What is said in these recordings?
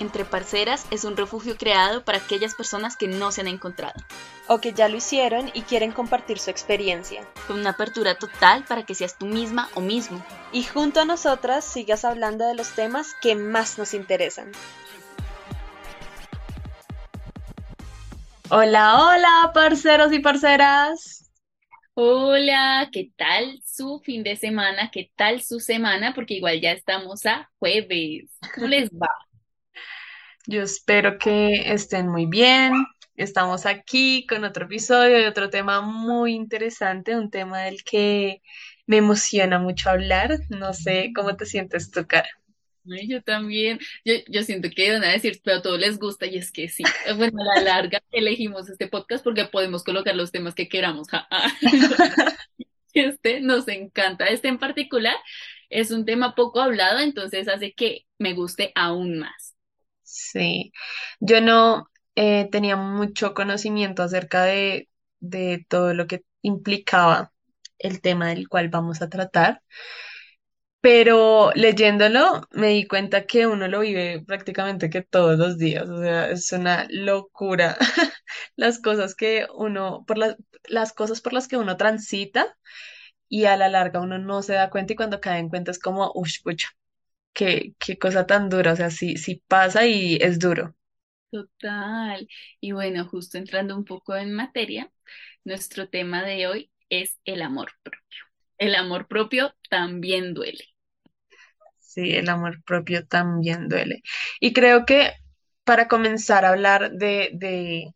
Entre Parceras es un refugio creado para aquellas personas que no se han encontrado. O que ya lo hicieron y quieren compartir su experiencia. Con una apertura total para que seas tú misma o mismo. Y junto a nosotras sigas hablando de los temas que más nos interesan. Hola, hola, parceros y parceras. Hola, ¿qué tal su fin de semana? ¿Qué tal su semana? Porque igual ya estamos a jueves. ¿Cómo les va? Yo espero que estén muy bien. Estamos aquí con otro episodio de otro tema muy interesante, un tema del que me emociona mucho hablar. No sé cómo te sientes tu cara. Yo también, yo, yo siento que van a decir, pero a todos les gusta y es que sí. Bueno, a la larga elegimos este podcast porque podemos colocar los temas que queramos. Este nos encanta. Este en particular es un tema poco hablado, entonces hace que me guste aún más. Sí, yo no eh, tenía mucho conocimiento acerca de, de todo lo que implicaba el tema del cual vamos a tratar, pero leyéndolo me di cuenta que uno lo vive prácticamente que todos los días, o sea, es una locura las cosas que uno, por las, las cosas por las que uno transita y a la larga uno no se da cuenta y cuando cae en cuenta es como, uff, pucha, qué, qué cosa tan dura, o sea, sí, sí pasa y es duro. Total. Y bueno, justo entrando un poco en materia, nuestro tema de hoy es el amor propio. El amor propio también duele. Sí, el amor propio también duele. Y creo que para comenzar a hablar de, de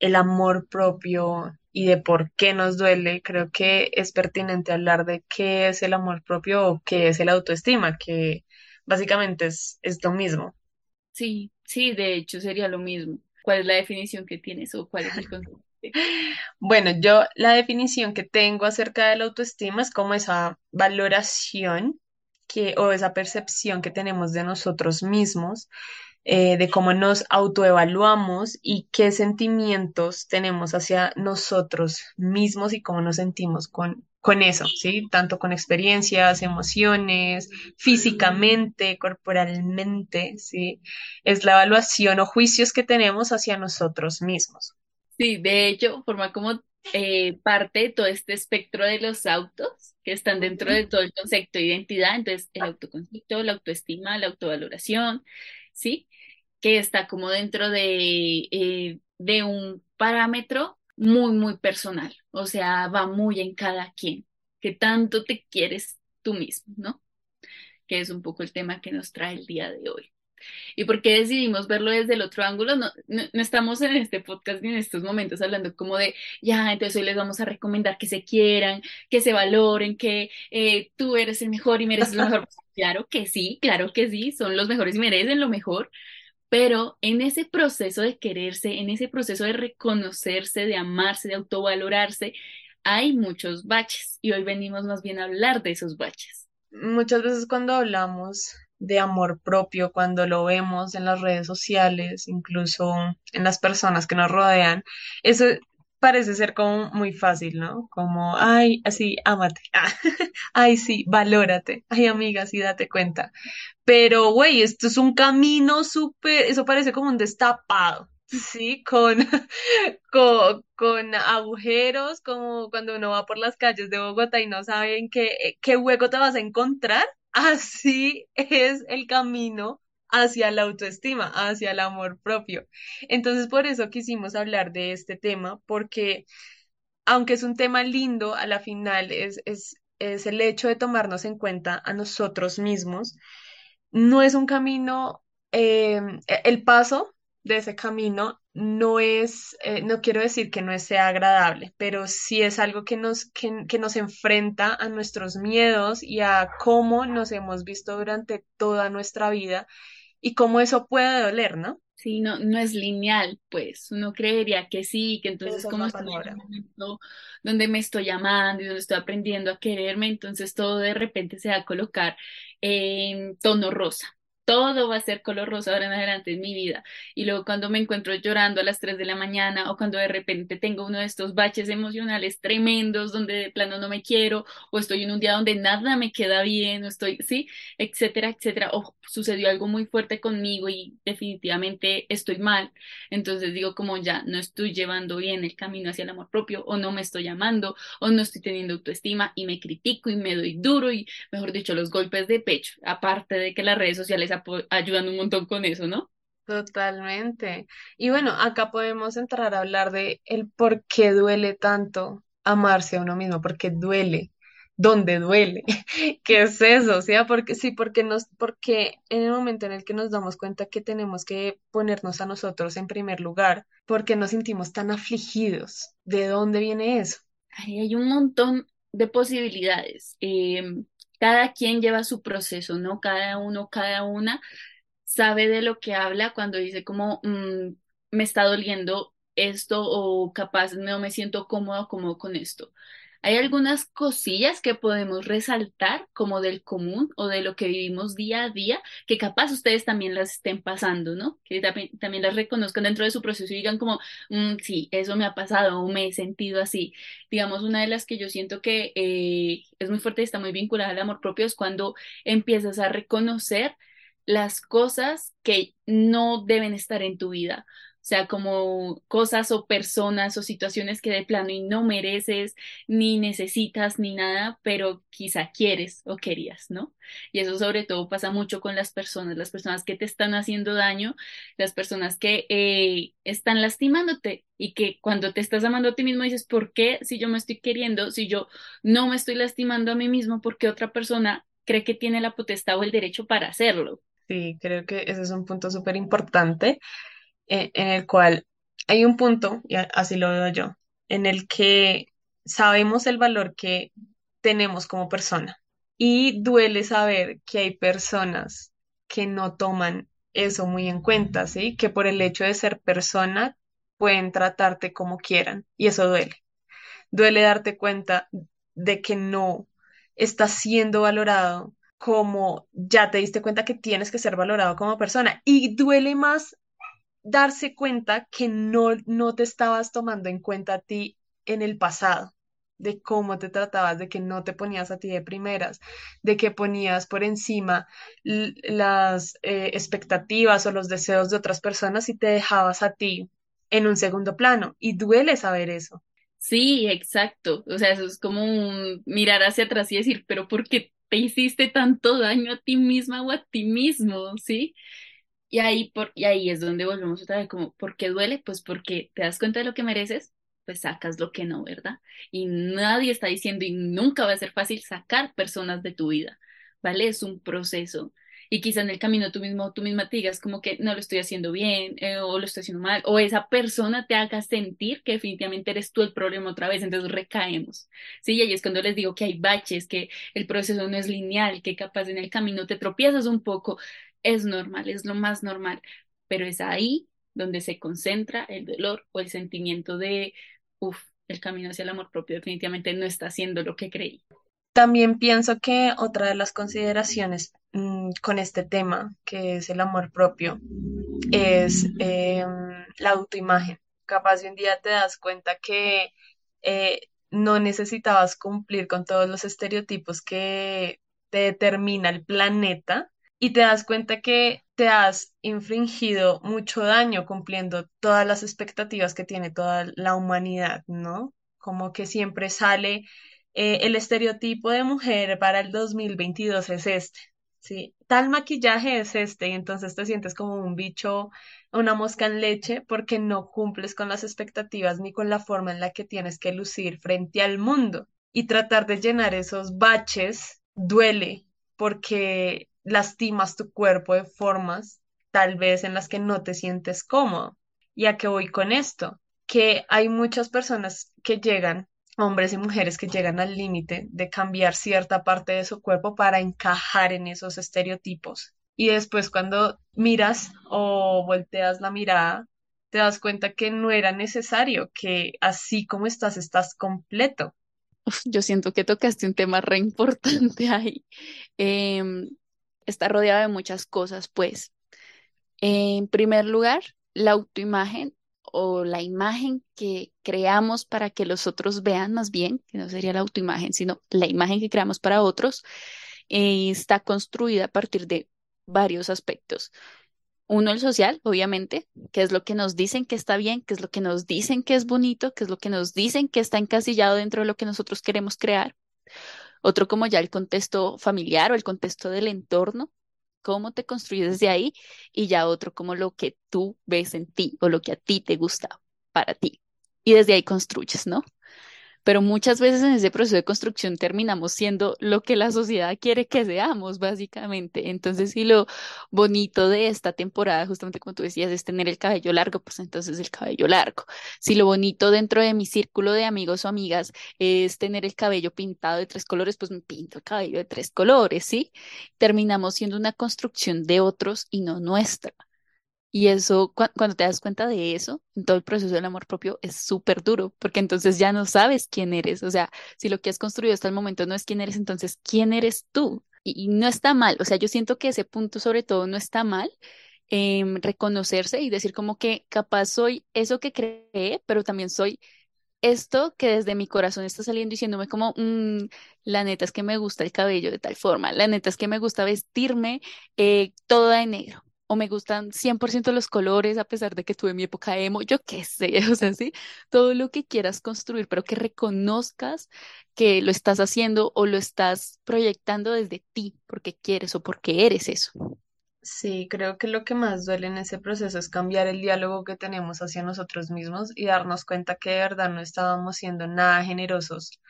el amor propio y de por qué nos duele, creo que es pertinente hablar de qué es el amor propio o qué es el autoestima, que básicamente es, es lo mismo. Sí, sí, de hecho sería lo mismo. ¿Cuál es la definición que tienes o cuál es el concepto? Bueno, yo la definición que tengo acerca de la autoestima es como esa valoración que, o esa percepción que tenemos de nosotros mismos eh, de cómo nos autoevaluamos y qué sentimientos tenemos hacia nosotros mismos y cómo nos sentimos con, con eso, ¿sí? Tanto con experiencias, emociones, físicamente, corporalmente, ¿sí? Es la evaluación o juicios que tenemos hacia nosotros mismos. Sí, de hecho, forma como eh, parte de todo este espectro de los autos que están dentro de todo el concepto de identidad, entonces el autoconcepto, la autoestima, la autovaloración, ¿sí? Que está como dentro de, eh, de un parámetro muy, muy personal, o sea, va muy en cada quien, que tanto te quieres tú mismo, ¿no? Que es un poco el tema que nos trae el día de hoy. ¿Y por qué decidimos verlo desde el otro ángulo? No, no, estamos en este podcast ni en estos momentos hablando como de, ya, entonces hoy les vamos a recomendar que se quieran, que se valoren, que eh, tú eres el mejor y mereces lo mejor. Claro que sí, claro que sí, son los mejores y merecen lo mejor, pero en ese proceso de quererse, en ese proceso de reconocerse, de amarse, de autovalorarse, hay muchos baches y hoy venimos más bien a hablar de esos baches. Muchas veces cuando hablamos de amor propio cuando lo vemos en las redes sociales, incluso en las personas que nos rodean, eso parece ser como muy fácil, ¿no? Como, ay, así, ámate, ay, sí, valórate, ay, amiga, sí, date cuenta. Pero, güey, esto es un camino súper, eso parece como un destapado, ¿sí? Con, con, con, agujeros, como cuando uno va por las calles de Bogotá y no saben qué, qué hueco te vas a encontrar Así es el camino hacia la autoestima, hacia el amor propio. Entonces, por eso quisimos hablar de este tema, porque aunque es un tema lindo, a la final es, es, es el hecho de tomarnos en cuenta a nosotros mismos. No es un camino, eh, el paso de ese camino no es, eh, no quiero decir que no sea agradable, pero sí es algo que nos, que, que nos enfrenta a nuestros miedos y a cómo nos hemos visto durante toda nuestra vida y cómo eso puede doler, ¿no? Sí, no, no es lineal, pues uno creería que sí, que entonces como estoy en un momento donde me estoy amando y donde estoy aprendiendo a quererme, entonces todo de repente se va a colocar en tono rosa, todo va a ser color rosa ahora en adelante en mi vida. Y luego cuando me encuentro llorando a las 3 de la mañana o cuando de repente tengo uno de estos baches emocionales tremendos donde de plano no me quiero o estoy en un día donde nada me queda bien o estoy, sí, etcétera, etcétera, o sucedió algo muy fuerte conmigo y definitivamente estoy mal. Entonces digo como ya no estoy llevando bien el camino hacia el amor propio o no me estoy amando o no estoy teniendo autoestima y me critico y me doy duro y mejor dicho los golpes de pecho, aparte de que las redes sociales ayudan un montón con eso, ¿no? Totalmente. Y bueno, acá podemos entrar a hablar de el por qué duele tanto amarse a uno mismo, porque duele, dónde duele, qué es eso, o sea, porque sí, porque nos, porque en el momento en el que nos damos cuenta que tenemos que ponernos a nosotros en primer lugar, porque nos sentimos tan afligidos, ¿de dónde viene eso? Ay, hay un montón de posibilidades. Em, cada quien lleva su proceso, ¿no? Cada uno, cada una sabe de lo que habla cuando dice como mm, me está doliendo esto o capaz no me siento cómodo, cómodo con esto. Hay algunas cosillas que podemos resaltar como del común o de lo que vivimos día a día, que capaz ustedes también las estén pasando, ¿no? Que también, las reconozcan dentro de su proceso y digan como, "Mm, sí, eso me ha pasado o me he sentido así. Digamos, una de las que yo siento que eh, es muy fuerte y está muy vinculada al amor propio es cuando empiezas a reconocer las cosas que no deben estar en tu vida. O sea, como cosas o personas o situaciones que de plano y no mereces, ni necesitas, ni nada, pero quizá quieres o querías, ¿no? Y eso sobre todo pasa mucho con las personas, las personas que te están haciendo daño, las personas que eh, están lastimándote y que cuando te estás amando a ti mismo dices, ¿por qué si yo me estoy queriendo, si yo no me estoy lastimando a mí mismo, porque otra persona cree que tiene la potestad o el derecho para hacerlo? Sí, creo que ese es un punto súper importante en el cual hay un punto, y así lo veo yo, en el que sabemos el valor que tenemos como persona y duele saber que hay personas que no toman eso muy en cuenta, ¿sí? Que por el hecho de ser persona pueden tratarte como quieran y eso duele. Duele darte cuenta de que no estás siendo valorado como ya te diste cuenta que tienes que ser valorado como persona y duele más darse cuenta que no, no te estabas tomando en cuenta a ti en el pasado, de cómo te tratabas, de que no te ponías a ti de primeras, de que ponías por encima las eh, expectativas o los deseos de otras personas y te dejabas a ti en un segundo plano. Y duele saber eso. Sí, exacto. O sea, eso es como un mirar hacia atrás y decir, pero ¿por qué te hiciste tanto daño a ti misma o a ti mismo? ¿Sí? Y ahí, por, y ahí es donde volvemos otra vez, como, ¿por qué duele? Pues porque te das cuenta de lo que mereces, pues sacas lo que no, ¿verdad? Y nadie está diciendo y nunca va a ser fácil sacar personas de tu vida, ¿vale? Es un proceso. Y quizá en el camino tú mismo, tú misma te digas como que no lo estoy haciendo bien, eh, o lo estoy haciendo mal, o esa persona te haga sentir que definitivamente eres tú el problema otra vez, entonces recaemos. Sí, y ahí es cuando les digo que hay baches, que el proceso no es lineal, que capaz en el camino te tropiezas un poco es normal, es lo más normal, pero es ahí donde se concentra el dolor o el sentimiento de, uff, el camino hacia el amor propio definitivamente no está haciendo lo que creí. También pienso que otra de las consideraciones mm, con este tema, que es el amor propio, es eh, la autoimagen. Capaz de un día te das cuenta que eh, no necesitabas cumplir con todos los estereotipos que te determina el planeta y te das cuenta que te has infringido mucho daño cumpliendo todas las expectativas que tiene toda la humanidad, ¿no? Como que siempre sale eh, el estereotipo de mujer para el 2022 es este. Sí, tal maquillaje es este y entonces te sientes como un bicho, una mosca en leche porque no cumples con las expectativas ni con la forma en la que tienes que lucir frente al mundo. Y tratar de llenar esos baches duele porque lastimas tu cuerpo de formas tal vez en las que no te sientes cómodo. ¿Y a qué voy con esto? Que hay muchas personas que llegan hombres y mujeres que llegan al límite de cambiar cierta parte de su cuerpo para encajar en esos estereotipos. Y después cuando miras o volteas la mirada, te das cuenta que no era necesario, que así como estás, estás completo. Yo siento que tocaste un tema re importante ahí. Em, está rodeado de muchas cosas, pues. En primer lugar, la autoimagen o la imagen que creamos para que los otros vean más bien, que no sería la autoimagen, sino la imagen que creamos para otros, eh, está construida a partir de varios aspectos. Uno, el social, obviamente, que es lo que nos dicen que está bien, que es lo que nos dicen que es bonito, que es lo que nos dicen que está encasillado dentro de lo que nosotros queremos crear. Otro como ya el contexto familiar o el contexto del entorno, cómo te construyes desde ahí, y ya otro como lo que tú ves en ti o lo que a ti te gusta para ti. Y desde ahí construyes, ¿no? Pero muchas veces en ese proceso de construcción terminamos siendo lo que la sociedad quiere que seamos, básicamente. Entonces, si lo bonito de esta temporada, justamente como tú decías, es tener el cabello largo, pues entonces el cabello largo. Si lo bonito dentro de mi círculo de amigos o amigas es tener el cabello pintado de tres colores, pues me pinto el cabello de tres colores, ¿sí? Terminamos siendo una construcción de otros y no nuestra. Y eso, cuando te das cuenta de eso, en todo el proceso del amor propio es súper duro, porque entonces ya no sabes quién eres. O sea, si lo que has construido hasta el momento no es quién eres, entonces ¿quién eres tú? Y, no está mal. O sea, yo siento que ese punto sobre todo no está mal. Em, reconocerse y decir como que capaz soy eso que creé, pero también soy esto que desde mi corazón está saliendo diciéndome como, mm, la neta es que me gusta el cabello de tal forma, la neta es que me gusta vestirme eh, toda de negro, o me gustan 100% los colores a pesar de que tuve mi época emo, yo qué sé, o sea, sí, todo lo que quieras construir, pero que reconozcas que lo estás haciendo o lo estás proyectando desde ti, porque quieres o porque eres eso. Sí, creo que lo que más duele en ese proceso es cambiar el diálogo que tenemos hacia nosotros mismos y darnos cuenta que de verdad no estábamos siendo nada generosos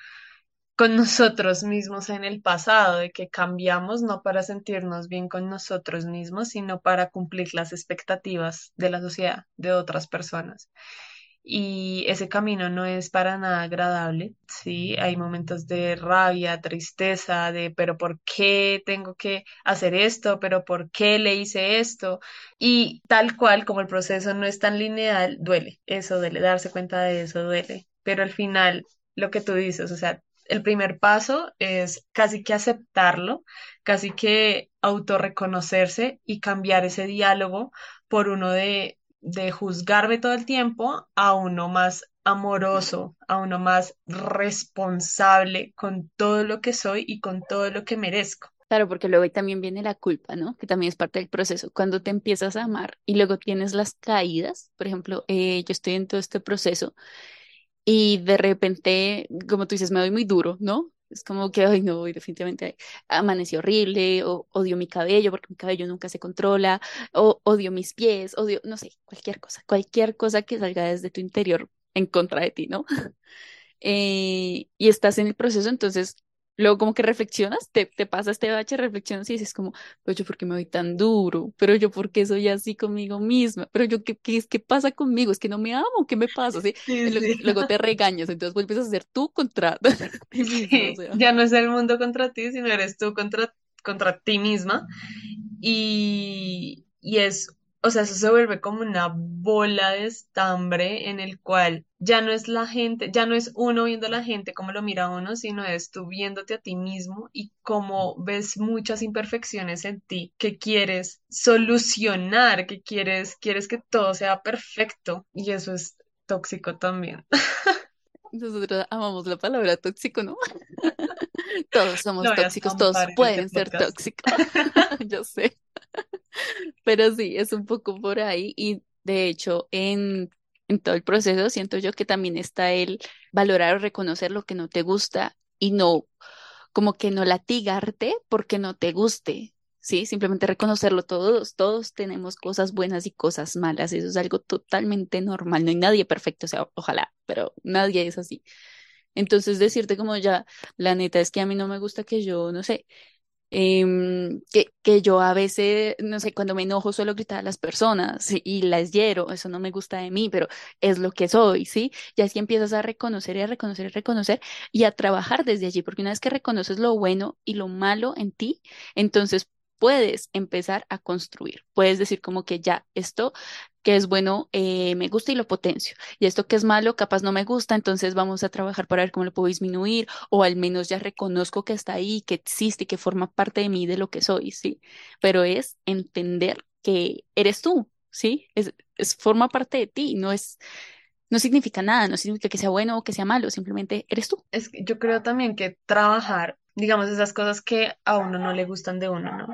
con nosotros mismos en el pasado, de que cambiamos no para sentirnos bien con nosotros mismos, sino para cumplir las expectativas de la sociedad, de otras personas. Y ese camino no es para nada agradable, ¿sí? Hay momentos de rabia, tristeza, de, pero ¿por qué tengo que hacer esto? ¿Pero por qué le hice esto? Y tal cual, como el proceso no es tan lineal, duele, eso duele, darse cuenta de eso duele. Pero al final, lo que tú dices, o sea, el primer paso es casi que aceptarlo, casi que autorreconocerse y cambiar ese diálogo por uno de, de juzgarme todo el tiempo a uno más amoroso, a uno más responsable con todo lo que soy y con todo lo que merezco. Claro, porque luego también viene la culpa, ¿no? Que también es parte del proceso. Cuando te empiezas a amar y luego tienes las caídas, por ejemplo, eh, yo estoy en todo este proceso y de repente, como tú dices, me doy muy duro, ¿no? Es como que, ay, no, definitivamente amanecí horrible, o odio mi cabello porque mi cabello nunca se controla, o odio mis pies, odio, no sé, cualquier cosa, cualquier cosa que salga desde tu interior en contra de ti, ¿no? Eh, y estás en el proceso, entonces Luego como que reflexionas, te, te pasa este bache, reflexionas y dices como, pero yo por qué me voy tan duro, pero yo por qué soy así conmigo misma, pero yo qué, qué, qué pasa conmigo, es que no me amo, ¿qué me pasa? ¿Sí? Luego te regañas, entonces vuelves a ser tú contra ti mismo. Ya no es el mundo contra ti, sino eres tú contra, contra ti misma. Y, y es o sea, eso se vuelve como una bola de estambre en el cual ya no es la gente, ya no es uno viendo a la gente como lo mira uno, sino es tú viéndote a ti mismo y como ves muchas imperfecciones en ti que quieres solucionar, que quieres, quieres que todo sea perfecto y eso es tóxico también. Nosotros amamos la palabra tóxico, ¿no? Todos somos tóxicos, todos pueden ser tóxicos. Yo sé. Pero sí, es un poco por ahí y de hecho en, en todo el proceso siento yo que también está el valorar o reconocer lo que no te gusta y no como que no latigarte porque no te guste, ¿sí? Simplemente reconocerlo todos, todos tenemos cosas buenas y cosas malas, eso es algo totalmente normal, no hay nadie perfecto, o sea, ojalá, pero nadie es así. Entonces decirte como ya, la neta es que a mí no me gusta que yo, no sé, Em, que, que, yo a veces, no sé, cuando me enojo suelo gritar a las personas y las hiero, eso no me gusta de mí, pero es lo que soy, ¿sí? Y así empiezas a reconocer y a reconocer y a reconocer y a trabajar desde allí, porque una vez que reconoces lo bueno y lo malo en ti, entonces puedes empezar a construir. Puedes decir como que ya esto que es bueno eh, me gusta y lo potencio. Y esto que es malo capaz no me gusta, entonces vamos a trabajar para ver cómo lo puedo disminuir o al menos ya reconozco que está ahí, que existe y que forma parte de mí, de lo que soy, ¿sí? Pero es entender que eres tú, ¿sí? Es, forma parte de ti, no es no significa nada, no significa que sea bueno o que sea malo, simplemente eres tú. Es yo creo también que trabajar, digamos, esas cosas que a uno no le gustan de uno, ¿no?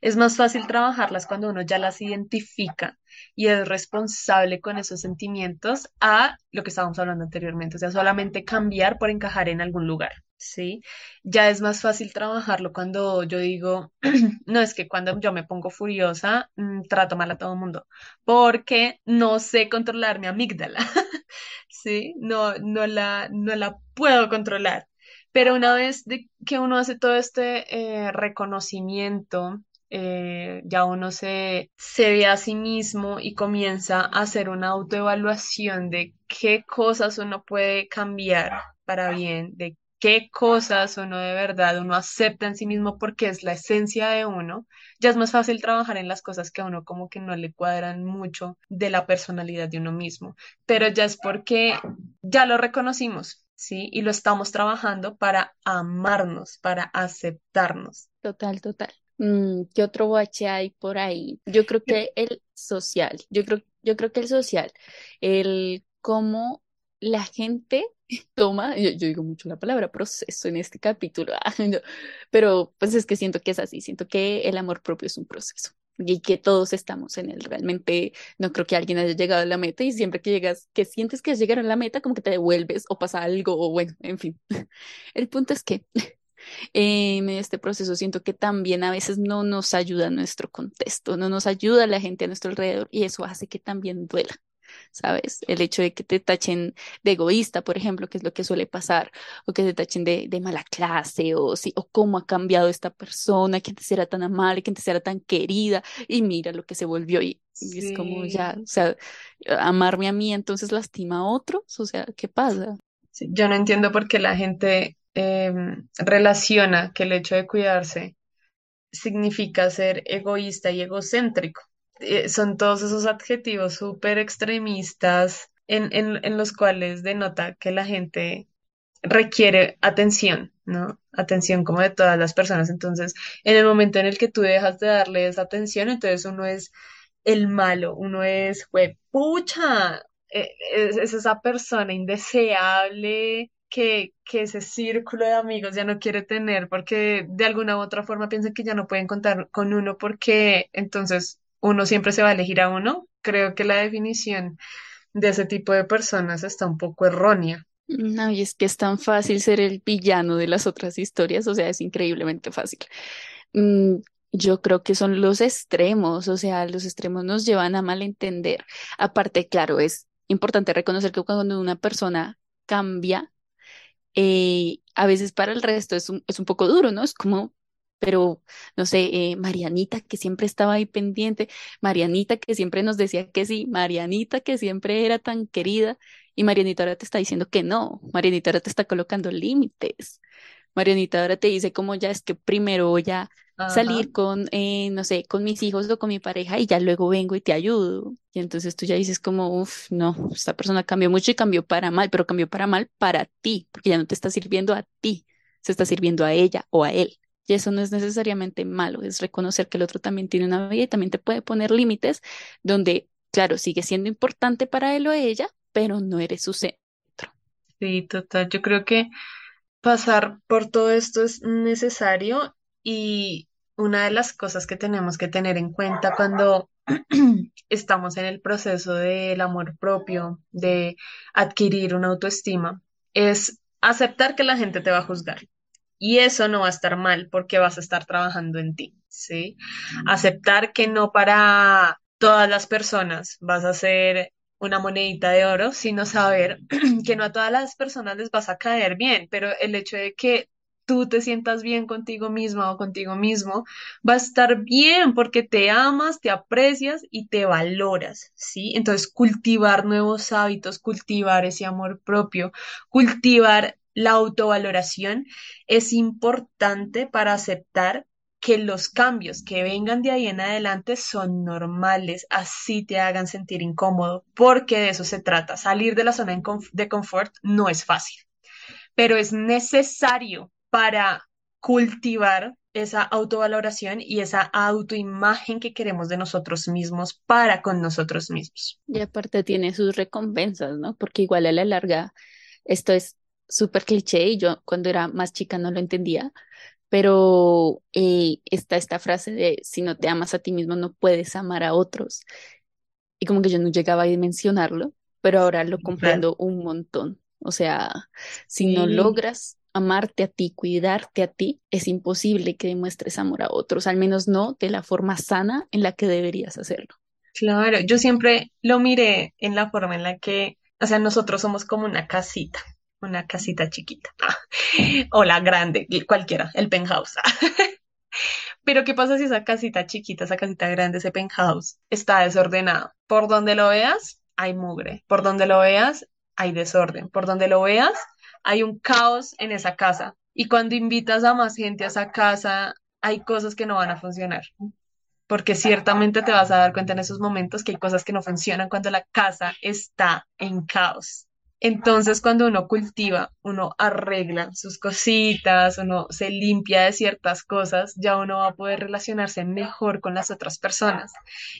Es más fácil trabajarlas cuando uno ya las identifica y es responsable con esos sentimientos a lo que estábamos hablando anteriormente, o sea, solamente cambiar por encajar en algún lugar. ¿sí? Ya es más fácil trabajarlo cuando yo digo, no es que cuando yo me pongo furiosa, mm, trato mal a todo el mundo, porque no sé controlar mi amígdala, ¿sí? No, no la, no la puedo controlar. Pero una vez de que uno hace todo este eh, reconocimiento, eh, ya uno se, se ve a sí mismo y comienza a hacer una autoevaluación de qué cosas uno puede cambiar para bien, de qué cosas uno de verdad uno acepta en sí mismo porque es la esencia de uno, ya es más fácil trabajar en las cosas que a uno como que no le cuadran mucho de la personalidad de uno mismo, pero ya es porque ya lo reconocimos. ¿Sí? Y lo estamos trabajando para amarnos, para aceptarnos. Total, total. Mm, ¿qué otro bache hay por ahí? Yo creo que el social, yo creo, yo creo que el social, el cómo la gente toma, yo, digo mucho la palabra proceso en este capítulo, pero pues es que siento que es así, siento que el amor propio es un proceso y que todos estamos en él. Realmente no creo que alguien haya llegado a la meta y siempre que llegas, que sientes que llegar a la meta, como que te devuelves o pasa algo o bueno, en fin. El punto es que en este proceso siento que también a veces no nos ayuda nuestro contexto, no nos ayuda la gente a nuestro alrededor y eso hace que también duela. ¿Sabes? El hecho de que te tachen de egoísta, por ejemplo, que es lo que suele pasar, o que te tachen de, de mala clase, o, sí, o cómo ha cambiado esta persona, que antes era tan amable, que antes era tan querida, y mira lo que se volvió, y, es como ya, o sea, amarme a mí entonces lastima a otros, o sea, ¿qué pasa? yo no entiendo por qué la gente em, relaciona que el hecho de cuidarse significa ser egoísta y egocéntrico. Eh, son todos esos adjetivos súper extremistas en, en, en los cuales denota que la gente requiere atención, ¿no? Atención como de todas las personas. Entonces, en el momento en el que tú dejas de darle esa atención, entonces uno es el malo, uno es, fue pucha, e, es, es, esa persona indeseable que, que ese círculo de amigos ya no quiere tener porque de alguna u otra forma piensan que ya no pueden contar con uno porque entonces uno siempre se va a elegir a uno, creo que la definición de ese tipo de personas está un poco errónea. No, y es que es tan fácil ser el villano de las otras historias, o sea, es increíblemente fácil. Mm, yo creo que son los extremos, o sea, los extremos nos llevan a malentender. Aparte, claro, es importante reconocer que cuando una persona cambia, eh, a veces para el resto es un, es un poco duro, ¿no? Es como pero no sé, eh, Marianita que siempre estaba ahí pendiente, Marianita que siempre nos decía que sí, Marianita que siempre era tan querida y Marianita ahora te está diciendo que no, Marianita ahora te está colocando límites. Marianita ahora te dice como ya es que primero voy a salir con, eh, no sé, con mis hijos o con mi pareja y ya luego vengo y te ayudo. Y entonces tú ya dices como, uff, no, esta persona cambió mucho y cambió para mal, pero cambió para mal para ti, porque ya no te está sirviendo a ti, se está sirviendo a ella o a él. Y eso no es necesariamente malo, es reconocer que el otro también tiene una vida y también te puede poner límites donde, claro, sigue siendo importante para él o ella, pero no eres su centro. Sí, total. Yo creo que pasar por todo esto es necesario y una de las cosas que tenemos que tener en cuenta cuando estamos en el proceso del amor propio, de adquirir una autoestima, es aceptar que la gente te va a juzgar. Y eso no va a estar mal porque vas a estar trabajando en ti, ¿sí? Aceptar que no para todas las personas vas a ser una monedita de oro, sino saber que no a todas las personas les vas a caer bien, pero el hecho de que tú te sientas bien contigo misma o contigo mismo, va a estar bien porque te amas, te aprecias y te valoras, ¿sí? Entonces, cultivar nuevos hábitos, cultivar ese amor propio, cultivar la autovaloración es importante para aceptar que los cambios que vengan de ahí en adelante son normales, así te hagan sentir incómodo, porque de eso se trata. Salir de la zona de confort no es fácil, pero es necesario para cultivar esa autovaloración y esa autoimagen que queremos de nosotros mismos para con nosotros mismos. Y aparte tiene sus recompensas, ¿no? Porque igual a la larga esto es súper cliché y yo cuando era más chica no lo entendía, pero eh, está esta frase de si no te amas a ti mismo no puedes amar a otros. Y como que yo no llegaba a dimensionarlo, pero ahora lo comprendo un montón. O sea, si no logras amarte a ti, cuidarte a ti, es imposible que demuestres amor a otros, al menos no de la forma sana en la que deberías hacerlo. Claro, yo siempre lo miré en la forma en la que, o sea, nosotros somos como una casita, una casita chiquita, o la grande, cualquiera, el penthouse. Pero ¿qué pasa si esa casita chiquita, esa casita grande, ese penthouse está desordenado? Por donde lo veas, hay mugre. Por donde lo veas, hay desorden. Por donde lo veas, hay un caos en esa casa. Y cuando invitas a más gente a esa casa, hay cosas que no van a funcionar. Porque ciertamente te vas a dar cuenta en esos momentos que hay cosas que no funcionan cuando la casa está en caos. Entonces, cuando uno cultiva, uno arregla sus cositas, uno se limpia de ciertas cosas, ya uno va a poder relacionarse mejor con las otras personas.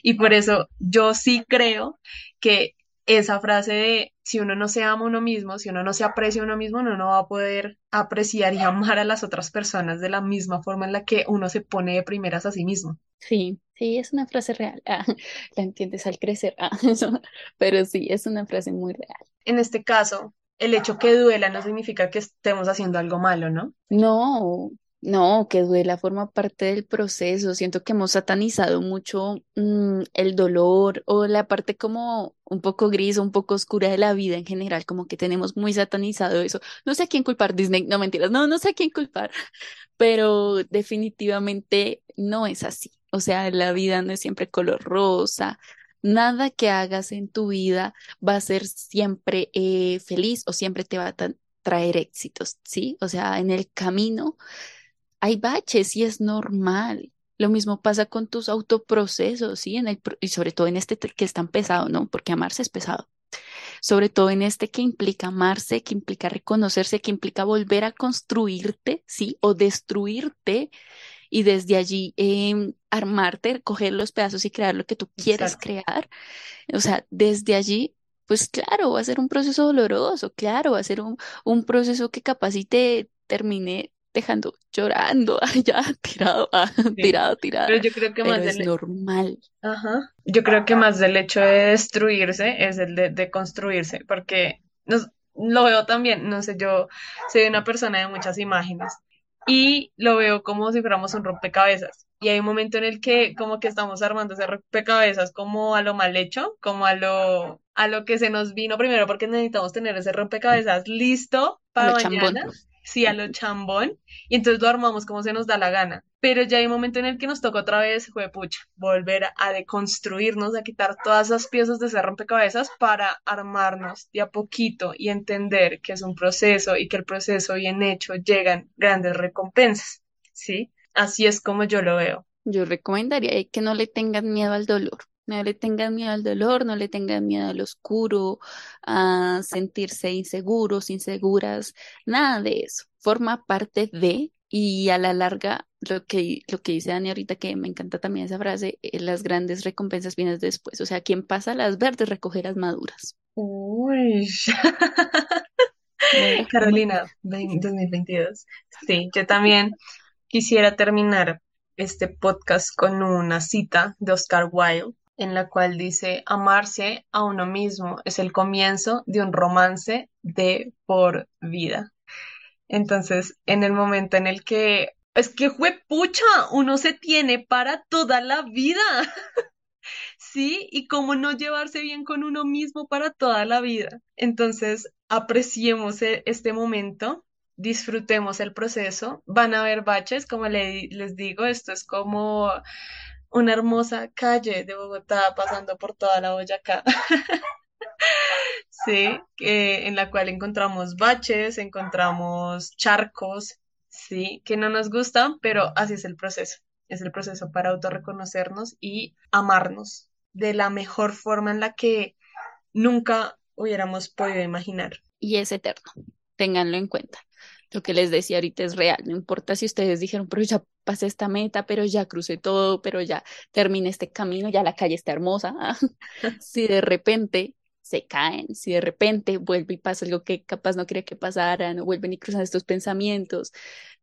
Y por eso yo sí creo que esa frase de si uno no se ama a uno mismo, si uno no se aprecia a uno mismo, uno no va a poder apreciar y amar a las otras personas de la misma forma en la que uno se pone de primeras a sí mismo. Sí, sí, es una frase real. Ah, la entiendes al crecer, ah, pero sí, es una frase muy real. En este caso, el hecho que duela no significa que estemos haciendo algo malo, ¿no? No, no, que duela forma parte del proceso. Siento que hemos satanizado mucho mm, el dolor o la parte como un poco gris, un poco oscura de la vida en general, como que tenemos muy satanizado eso. No sé a quién culpar, Disney, no mentiras, no, no sé a quién culpar, pero definitivamente no es así. O sea, la vida no es siempre color rosa. Nada que hagas en tu vida va a ser siempre eh, feliz o siempre te va a traer éxitos, ¿sí? O sea, en el camino hay baches y es normal. Lo mismo pasa con tus autoprocesos, ¿sí? En el, y sobre todo en este que es tan pesado, ¿no? Porque amarse es pesado. Sobre todo en este que implica amarse, que implica reconocerse, que implica volver a construirte, ¿sí? O destruirte y desde allí em, armarte, coger los pedazos y crear lo que tú quieres crear. O sea, desde allí pues claro, va a ser un proceso doloroso, claro, va a ser un, un proceso que capaz y te termine dejando llorando allá, tirado, ah, tirado, tirado. Pero yo creo que más es normal. Ajá. Yo creo que más del hecho de destruirse es el de, construirse, porque nos, lo veo también, no sé, yo soy una persona de muchas imágenes y lo veo como si fuéramos un rompecabezas. Y hay un momento en el que como que estamos armando ese rompecabezas como a lo mal hecho, como a lo, a lo que se nos vino primero, porque necesitamos tener ese rompecabezas listo para mañana sí a lo chambón, y entonces lo armamos como se nos da la gana. Pero ya hay un momento en el que nos toca otra vez, fue pucha, volver a deconstruirnos, a quitar todas esas piezas de ese rompecabezas para armarnos de a poquito y entender que es un proceso y que el proceso bien hecho llegan grandes recompensas, ¿sí? Así es como yo lo veo. Yo recomendaría que no le tengan miedo al dolor. No le tengan miedo al dolor, no le tengan miedo al oscuro, a sentirse inseguros, inseguras, nada de eso. Forma parte de, y a la larga, lo que, lo que dice Dani ahorita, que me encanta también esa frase, eh, las grandes recompensas vienen después. O sea, quien pasa las verdes recoge las maduras. Uy. Carolina, 2022. Sí, yo también quisiera terminar este podcast con una cita de Oscar Wilde en la cual dice, amarse a uno mismo es el comienzo de un romance de por vida. Entonces, en el momento en el que, es que pucha, uno se tiene para toda la vida. ¿Sí? Y cómo no llevarse bien con uno mismo para toda la vida. Entonces, apreciemos e, este momento, disfrutemos el proceso. Van a haber baches, como les digo, esto es como una hermosa calle de Bogotá pasando por toda la Boyacá. sí, en la cual encontramos baches, encontramos charcos, sí, que no nos gustan, pero así es el proceso. es el proceso para autorreconocernos y amarnos de la mejor forma en la que nunca hubiéramos podido imaginar. Y es eterno, ténganlo en cuenta. Lo que les decía ahorita es real, no importa si ustedes dijeron, pero ya pasé esta meta, pero ya crucé todo, pero ya terminé este camino, ya la calle está hermosa. si de repente se caen, si de repente vuelve y pasa algo que capaz no quería que pasara, no vuelven y cruzan estos pensamientos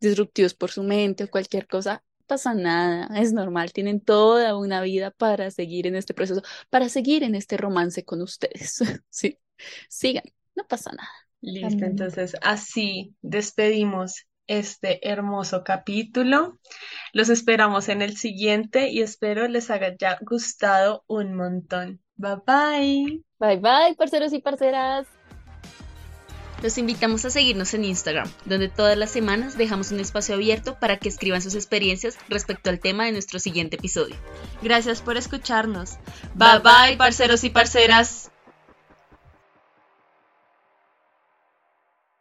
disruptivos por su mente o cualquier cosa, pasa nada, es normal, tienen toda una vida para seguir en este proceso, para seguir en este romance con ustedes. sí, sigan, no pasa nada. Listo, entonces así despedimos este hermoso capítulo. Los esperamos en el siguiente y espero les haya gustado un montón. Bye bye. Bye bye, parceros y parceras. Los invitamos a seguirnos en Instagram, donde todas las semanas dejamos un espacio abierto para que escriban sus experiencias respecto al tema de nuestro siguiente episodio. Gracias por escucharnos. Bye bye, parceros y parceras.